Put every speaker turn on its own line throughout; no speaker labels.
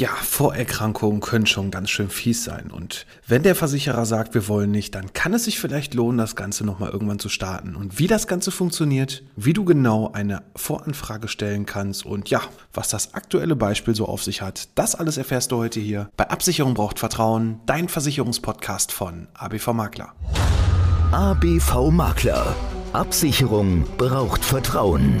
Ja, Vorerkrankungen können schon ganz schön fies sein. Und wenn der Versicherer sagt, wir wollen nicht, dann kann es sich vielleicht lohnen, das Ganze nochmal irgendwann zu starten. Und wie das Ganze funktioniert, wie du genau eine Voranfrage stellen kannst und ja, was das aktuelle Beispiel so auf sich hat, das alles erfährst du heute hier bei Absicherung braucht Vertrauen, dein Versicherungspodcast von ABV Makler.
ABV Makler. Absicherung braucht Vertrauen.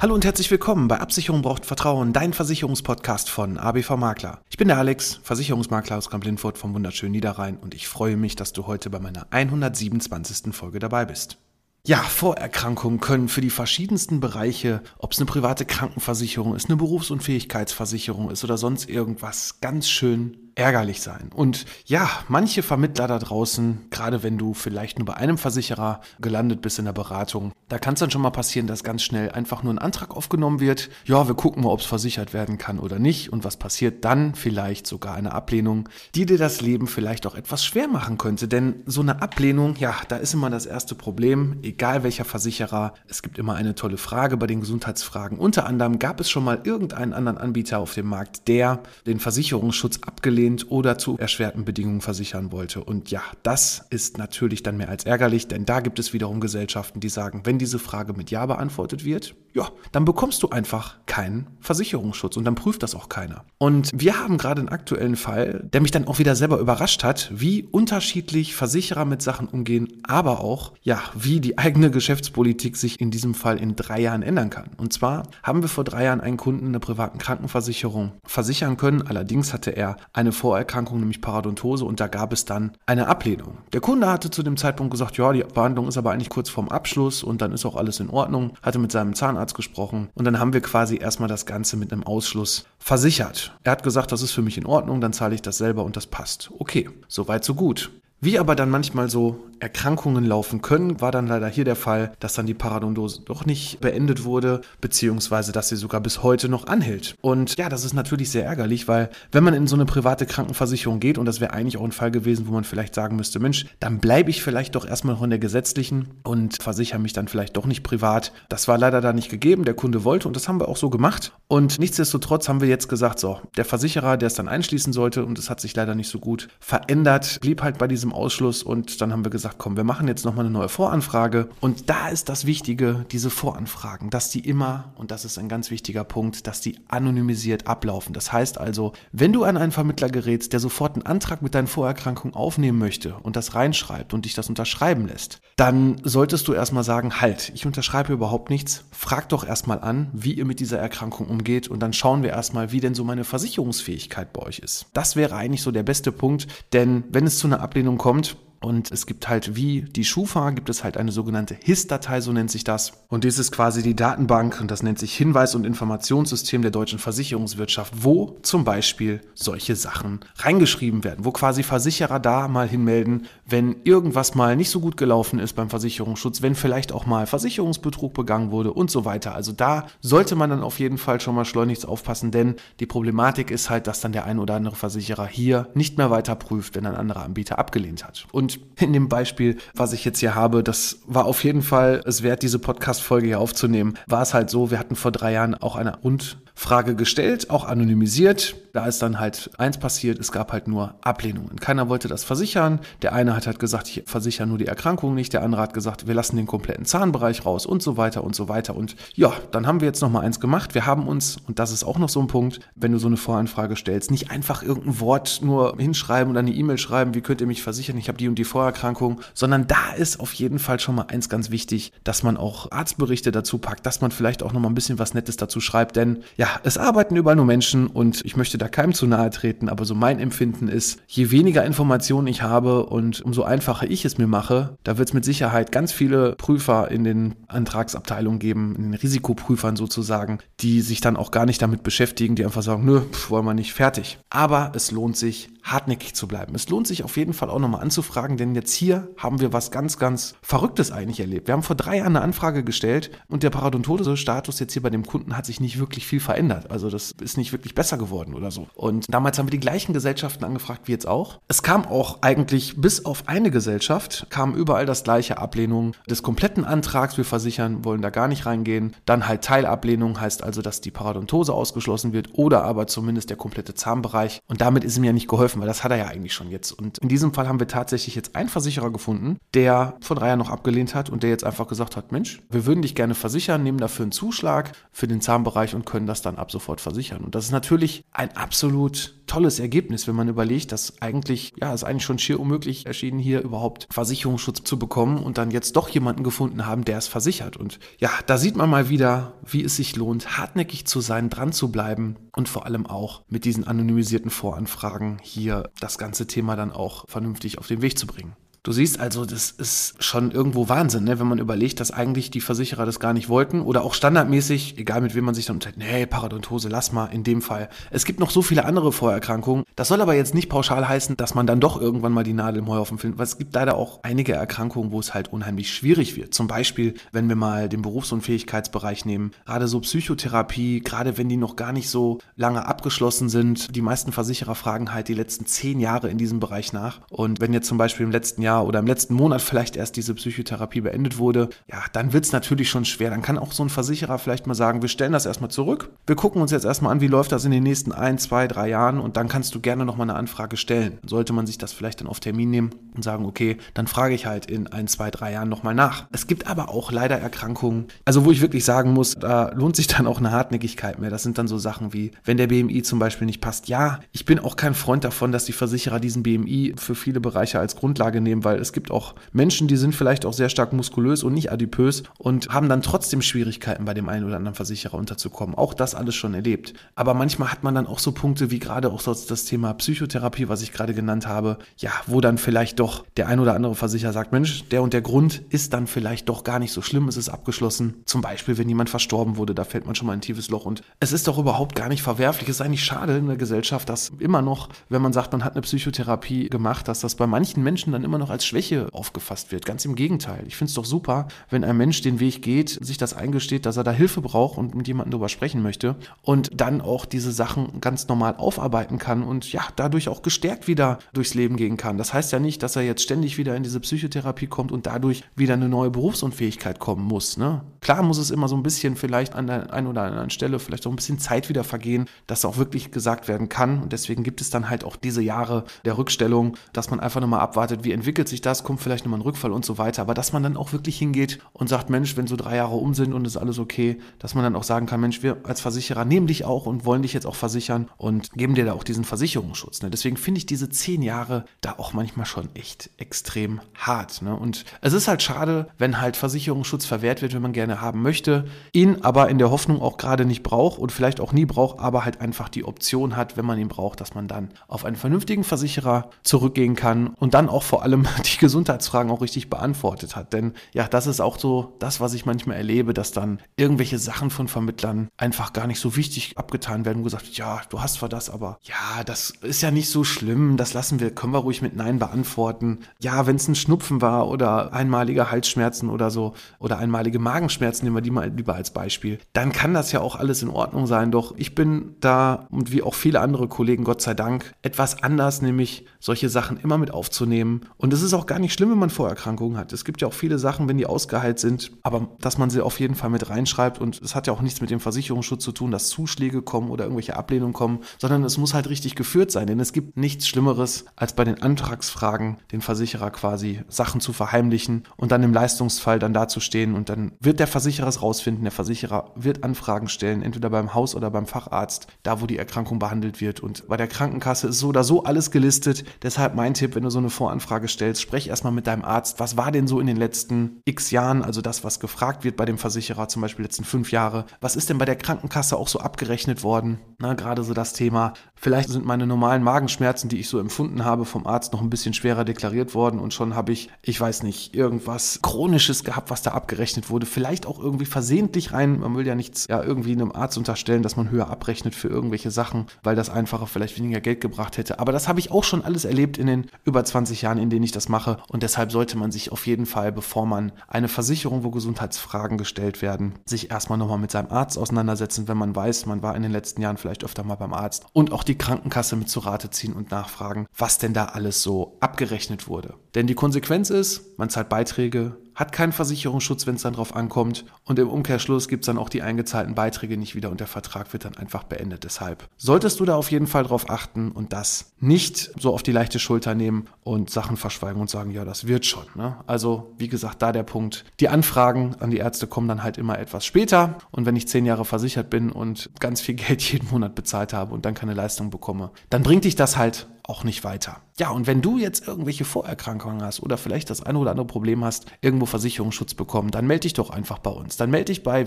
Hallo und herzlich willkommen bei Absicherung braucht Vertrauen, dein Versicherungspodcast von ABV Makler. Ich bin der Alex, Versicherungsmakler aus Kamp-Lindfurt vom wunderschönen Niederrhein und ich freue mich, dass du heute bei meiner 127. Folge dabei bist. Ja, Vorerkrankungen können für die verschiedensten Bereiche, ob es eine private Krankenversicherung ist, eine Berufsunfähigkeitsversicherung ist oder sonst irgendwas, ganz schön ärgerlich sein. Und ja, manche Vermittler da draußen, gerade wenn du vielleicht nur bei einem Versicherer gelandet bist in der Beratung, da kann es dann schon mal passieren, dass ganz schnell einfach nur ein Antrag aufgenommen wird. Ja, wir gucken mal, ob es versichert werden kann oder nicht. Und was passiert dann? Vielleicht sogar eine Ablehnung, die dir das Leben vielleicht auch etwas schwer machen könnte. Denn so eine Ablehnung, ja, da ist immer das erste Problem, egal welcher Versicherer. Es gibt immer eine tolle Frage bei den Gesundheitsfragen. Unter anderem gab es schon mal irgendeinen anderen Anbieter auf dem Markt, der den Versicherungsschutz abgelehnt abgelehnt oder zu erschwerten Bedingungen versichern wollte. Und ja, das ist natürlich dann mehr als ärgerlich, denn da gibt es wiederum Gesellschaften, die sagen, wenn diese Frage mit Ja beantwortet wird, ja, dann bekommst du einfach keinen Versicherungsschutz und dann prüft das auch keiner. Und wir haben gerade einen aktuellen Fall, der mich dann auch wieder selber überrascht hat, wie unterschiedlich Versicherer mit Sachen umgehen, aber auch, ja, wie die eigene Geschäftspolitik sich in diesem Fall in drei Jahren ändern kann. Und zwar haben wir vor drei Jahren einen Kunden einer privaten Krankenversicherung versichern können. Allerdings hatte er eine Vorerkrankung, nämlich Paradontose, und da gab es dann eine Ablehnung. Der Kunde hatte zu dem Zeitpunkt gesagt, ja, die Behandlung ist aber eigentlich kurz vorm Abschluss und dann ist auch alles in Ordnung, hatte mit seinem Zahnarzt gesprochen und dann haben wir quasi erstmal das Ganze mit einem Ausschluss versichert. Er hat gesagt, das ist für mich in Ordnung, dann zahle ich das selber und das passt. Okay, soweit so gut. Wie aber dann manchmal so Erkrankungen laufen können, war dann leider hier der Fall, dass dann die Paradontose doch nicht beendet wurde, beziehungsweise dass sie sogar bis heute noch anhält. Und ja, das ist natürlich sehr ärgerlich, weil wenn man in so eine private Krankenversicherung geht, und das wäre eigentlich auch ein Fall gewesen, wo man vielleicht sagen müsste, Mensch, dann bleibe ich vielleicht doch erstmal noch in der gesetzlichen und versichere mich dann vielleicht doch nicht privat. Das war leider da nicht gegeben, der Kunde wollte und das haben wir auch so gemacht. Und nichtsdestotrotz haben wir jetzt gesagt, so, der Versicherer, der es dann einschließen sollte, und es hat sich leider nicht so gut verändert, blieb halt bei diesem Ausschluss und dann haben wir gesagt, gesagt, komm, wir machen jetzt nochmal eine neue Voranfrage. Und da ist das Wichtige, diese Voranfragen, dass die immer, und das ist ein ganz wichtiger Punkt, dass die anonymisiert ablaufen. Das heißt also, wenn du an einen Vermittler gerätst, der sofort einen Antrag mit deinen Vorerkrankungen aufnehmen möchte und das reinschreibt und dich das unterschreiben lässt, dann solltest du erstmal sagen, halt, ich unterschreibe überhaupt nichts. Frag doch erstmal an, wie ihr mit dieser Erkrankung umgeht und dann schauen wir erstmal, wie denn so meine Versicherungsfähigkeit bei euch ist. Das wäre eigentlich so der beste Punkt, denn wenn es zu einer Ablehnung kommt, und es gibt halt wie die Schufa, gibt es halt eine sogenannte HIS-Datei, so nennt sich das. Und dies ist quasi die Datenbank und das nennt sich Hinweis- und Informationssystem der deutschen Versicherungswirtschaft, wo zum Beispiel solche Sachen reingeschrieben werden, wo quasi Versicherer da mal hinmelden, wenn irgendwas mal nicht so gut gelaufen ist beim Versicherungsschutz, wenn vielleicht auch mal Versicherungsbetrug begangen wurde und so weiter. Also da sollte man dann auf jeden Fall schon mal schleunigst aufpassen, denn die Problematik ist halt, dass dann der ein oder andere Versicherer hier nicht mehr weiter prüft, wenn ein anderer Anbieter abgelehnt hat. Und und in dem Beispiel, was ich jetzt hier habe, das war auf jeden Fall es wert, diese Podcast-Folge hier aufzunehmen. War es halt so, wir hatten vor drei Jahren auch eine und Frage gestellt, auch anonymisiert. Da ist dann halt eins passiert, es gab halt nur Ablehnungen. Keiner wollte das versichern. Der eine hat halt gesagt, ich versichere nur die Erkrankung nicht. Der andere hat gesagt, wir lassen den kompletten Zahnbereich raus und so weiter und so weiter. Und ja, dann haben wir jetzt nochmal eins gemacht. Wir haben uns, und das ist auch noch so ein Punkt, wenn du so eine Voranfrage stellst, nicht einfach irgendein Wort nur hinschreiben oder eine E-Mail schreiben, wie könnt ihr mich versichern, ich habe die und die Vorerkrankung, sondern da ist auf jeden Fall schon mal eins ganz wichtig, dass man auch Arztberichte dazu packt, dass man vielleicht auch nochmal ein bisschen was Nettes dazu schreibt, denn ja, es arbeiten überall nur Menschen und ich möchte da keinem zu nahe treten, aber so mein Empfinden ist, je weniger Informationen ich habe und umso einfacher ich es mir mache, da wird es mit Sicherheit ganz viele Prüfer in den Antragsabteilungen geben, in den Risikoprüfern sozusagen, die sich dann auch gar nicht damit beschäftigen, die einfach sagen, nö, pf, wollen wir nicht, fertig. Aber es lohnt sich hartnäckig zu bleiben. Es lohnt sich auf jeden Fall auch nochmal anzufragen, denn jetzt hier haben wir was ganz, ganz Verrücktes eigentlich erlebt. Wir haben vor drei Jahren eine Anfrage gestellt und der Paradontose-Status jetzt hier bei dem Kunden hat sich nicht wirklich viel verändert. Also das ist nicht wirklich besser geworden oder so. Und damals haben wir die gleichen Gesellschaften angefragt wie jetzt auch. Es kam auch eigentlich bis auf eine Gesellschaft, kam überall das gleiche Ablehnung des kompletten Antrags. Wir versichern, wollen da gar nicht reingehen. Dann halt Teilablehnung heißt also, dass die Paradontose ausgeschlossen wird oder aber zumindest der komplette Zahnbereich. Und damit ist ihm ja nicht geholfen, weil das hat er ja eigentlich schon jetzt. Und in diesem Fall haben wir tatsächlich jetzt einen Versicherer gefunden, der vor drei Jahren noch abgelehnt hat und der jetzt einfach gesagt hat, Mensch, wir würden dich gerne versichern, nehmen dafür einen Zuschlag für den Zahnbereich und können das dann ab sofort versichern. Und das ist natürlich ein absolut tolles Ergebnis, wenn man überlegt, dass eigentlich, ja, es eigentlich schon schier unmöglich erschienen, hier überhaupt Versicherungsschutz zu bekommen und dann jetzt doch jemanden gefunden haben, der es versichert. Und ja, da sieht man mal wieder, wie es sich lohnt, hartnäckig zu sein, dran zu bleiben und vor allem auch mit diesen anonymisierten Voranfragen hier das ganze Thema dann auch vernünftig auf den Weg zu bringen. Du siehst also, das ist schon irgendwo Wahnsinn, ne? wenn man überlegt, dass eigentlich die Versicherer das gar nicht wollten oder auch standardmäßig, egal mit wem man sich dann unterhält, nee, Paradontose, lass mal in dem Fall. Es gibt noch so viele andere Vorerkrankungen. Das soll aber jetzt nicht pauschal heißen, dass man dann doch irgendwann mal die Nadel im Heuhaufen findet, weil es gibt leider auch einige Erkrankungen, wo es halt unheimlich schwierig wird. Zum Beispiel, wenn wir mal den Berufsunfähigkeitsbereich nehmen, gerade so Psychotherapie, gerade wenn die noch gar nicht so lange abgeschlossen sind. Die meisten Versicherer fragen halt die letzten zehn Jahre in diesem Bereich nach. Und wenn jetzt zum Beispiel im letzten Jahr Jahr oder im letzten Monat vielleicht erst diese Psychotherapie beendet wurde, ja, dann wird es natürlich schon schwer. Dann kann auch so ein Versicherer vielleicht mal sagen, wir stellen das erstmal zurück. Wir gucken uns jetzt erstmal an, wie läuft das in den nächsten ein, zwei, drei Jahren und dann kannst du gerne nochmal eine Anfrage stellen. Sollte man sich das vielleicht dann auf Termin nehmen und sagen, okay, dann frage ich halt in ein, zwei, drei Jahren nochmal nach. Es gibt aber auch leider Erkrankungen, also wo ich wirklich sagen muss, da lohnt sich dann auch eine Hartnäckigkeit mehr. Das sind dann so Sachen wie, wenn der BMI zum Beispiel nicht passt. Ja, ich bin auch kein Freund davon, dass die Versicherer diesen BMI für viele Bereiche als Grundlage nehmen, weil es gibt auch Menschen, die sind vielleicht auch sehr stark muskulös und nicht adipös und haben dann trotzdem Schwierigkeiten bei dem einen oder anderen Versicherer unterzukommen. Auch das alles schon erlebt. Aber manchmal hat man dann auch so Punkte wie gerade auch das Thema Psychotherapie, was ich gerade genannt habe, ja, wo dann vielleicht doch der ein oder andere Versicherer sagt, Mensch, der und der Grund ist dann vielleicht doch gar nicht so schlimm, es ist abgeschlossen. Zum Beispiel, wenn jemand verstorben wurde, da fällt man schon mal ein tiefes Loch und es ist doch überhaupt gar nicht verwerflich. Es ist eigentlich schade in der Gesellschaft, dass immer noch, wenn man sagt, man hat eine Psychotherapie gemacht, dass das bei manchen Menschen dann immer noch als Schwäche aufgefasst wird. Ganz im Gegenteil. Ich finde es doch super, wenn ein Mensch den Weg geht, sich das eingesteht, dass er da Hilfe braucht und mit jemandem darüber sprechen möchte und dann auch diese Sachen ganz normal aufarbeiten kann und ja, dadurch auch gestärkt wieder durchs Leben gehen kann. Das heißt ja nicht, dass er jetzt ständig wieder in diese Psychotherapie kommt und dadurch wieder eine neue Berufsunfähigkeit kommen muss. Ne? Klar muss es immer so ein bisschen vielleicht an der einen oder anderen Stelle vielleicht auch ein bisschen Zeit wieder vergehen, dass auch wirklich gesagt werden kann. Und deswegen gibt es dann halt auch diese Jahre der Rückstellung, dass man einfach nochmal abwartet, wie entwickelt sich das, kommt vielleicht nochmal ein Rückfall und so weiter. Aber dass man dann auch wirklich hingeht und sagt, Mensch, wenn so drei Jahre um sind und ist alles okay, dass man dann auch sagen kann, Mensch, wir als Versicherer nehmen dich auch und wollen dich jetzt auch versichern und geben dir da auch diesen Versicherungsschutz. Ne? Deswegen finde ich diese zehn Jahre da auch manchmal schon echt extrem hart. Ne? Und es ist halt schade, wenn halt Versicherungsschutz verwehrt wird, wenn man gerne haben möchte, ihn aber in der Hoffnung auch gerade nicht braucht und vielleicht auch nie braucht, aber halt einfach die Option hat, wenn man ihn braucht, dass man dann auf einen vernünftigen Versicherer zurückgehen kann und dann auch vor allem die Gesundheitsfragen auch richtig beantwortet hat. Denn ja, das ist auch so das, was ich manchmal erlebe, dass dann irgendwelche Sachen von Vermittlern einfach gar nicht so wichtig abgetan werden und gesagt, ja, du hast zwar das, aber ja, das ist ja nicht so schlimm, das lassen wir, können wir ruhig mit Nein beantworten. Ja, wenn es ein Schnupfen war oder einmalige Halsschmerzen oder so oder einmalige Magenschmerzen, nehmen wir die mal lieber als Beispiel, dann kann das ja auch alles in Ordnung sein. Doch ich bin da und wie auch viele andere Kollegen, Gott sei Dank, etwas anders, nämlich solche Sachen immer mit aufzunehmen. Und es ist auch gar nicht schlimm, wenn man Vorerkrankungen hat. Es gibt ja auch viele Sachen, wenn die ausgeheilt sind, aber dass man sie auf jeden Fall mit reinschreibt. Und es hat ja auch nichts mit dem Versicherungsschutz zu tun, dass Zuschläge kommen oder irgendwelche Ablehnungen kommen, sondern es muss halt richtig geführt sein. Denn es gibt nichts Schlimmeres, als bei den Antragsfragen den Versicherer quasi Sachen zu verheimlichen und dann im Leistungsfall dann dazustehen. Und dann wird der Versicherer es rausfinden. Der Versicherer wird Anfragen stellen, entweder beim Haus oder beim Facharzt, da wo die Erkrankung behandelt wird. Und bei der Krankenkasse ist so oder so alles gelistet. Deshalb mein Tipp, wenn du so eine Voranfrage stellst, stellst, sprech erstmal mit deinem Arzt, was war denn so in den letzten x Jahren, also das, was gefragt wird bei dem Versicherer, zum Beispiel letzten fünf Jahre, was ist denn bei der Krankenkasse auch so abgerechnet worden? Na, gerade so das Thema, vielleicht sind meine normalen Magenschmerzen, die ich so empfunden habe, vom Arzt noch ein bisschen schwerer deklariert worden und schon habe ich, ich weiß nicht, irgendwas Chronisches gehabt, was da abgerechnet wurde, vielleicht auch irgendwie versehentlich rein, man will ja nichts, ja, irgendwie einem Arzt unterstellen, dass man höher abrechnet für irgendwelche Sachen, weil das einfacher vielleicht weniger Geld gebracht hätte. Aber das habe ich auch schon alles erlebt in den über 20 Jahren, in denen ich das mache. Und deshalb sollte man sich auf jeden Fall, bevor man eine Versicherung, wo Gesundheitsfragen gestellt werden, sich erstmal nochmal mit seinem Arzt auseinandersetzen, wenn man weiß, man war in den letzten Jahren vielleicht öfter mal beim Arzt. Und auch die Krankenkasse mit zu Rate ziehen und nachfragen, was denn da alles so abgerechnet wurde. Denn die Konsequenz ist, man zahlt Beiträge, hat keinen Versicherungsschutz, wenn es dann drauf ankommt. Und im Umkehrschluss gibt es dann auch die eingezahlten Beiträge nicht wieder und der Vertrag wird dann einfach beendet. Deshalb solltest du da auf jeden Fall drauf achten und das nicht so auf die leichte Schulter nehmen und Sachen verschweigen und sagen, ja, das wird schon. Ne? Also, wie gesagt, da der Punkt. Die Anfragen an die Ärzte kommen dann halt immer etwas später. Und wenn ich zehn Jahre versichert bin und ganz viel Geld jeden Monat bezahlt habe und dann keine Leistung bekomme, dann bringt dich das halt auch nicht weiter. Ja, und wenn du jetzt irgendwelche Vorerkrankungen hast oder vielleicht das eine oder andere Problem hast, irgendwo Versicherungsschutz bekommen, dann melde dich doch einfach bei uns. Dann melde dich bei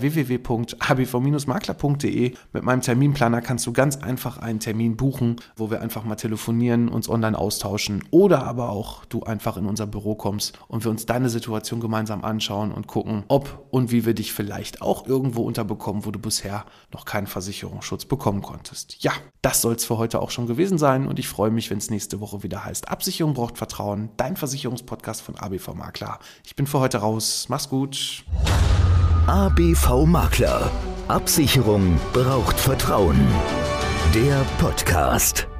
www.abv-makler.de. Mit meinem Terminplaner kannst du ganz einfach einen Termin buchen, wo wir einfach mal telefonieren, uns online austauschen oder aber auch du einfach in unser Büro kommst und wir uns deine Situation gemeinsam anschauen und gucken, ob und wie wir dich vielleicht auch irgendwo unterbekommen, wo du bisher noch keinen Versicherungsschutz bekommen konntest. Ja, das soll es für heute auch schon gewesen sein und ich freue mich, wenn es nächste Woche wieder heißt, Absicherung braucht Vertrauen, dein Versicherungspodcast von ABV Makler. Ich bin für heute raus. Mach's gut.
ABV Makler. Absicherung braucht Vertrauen. Der Podcast.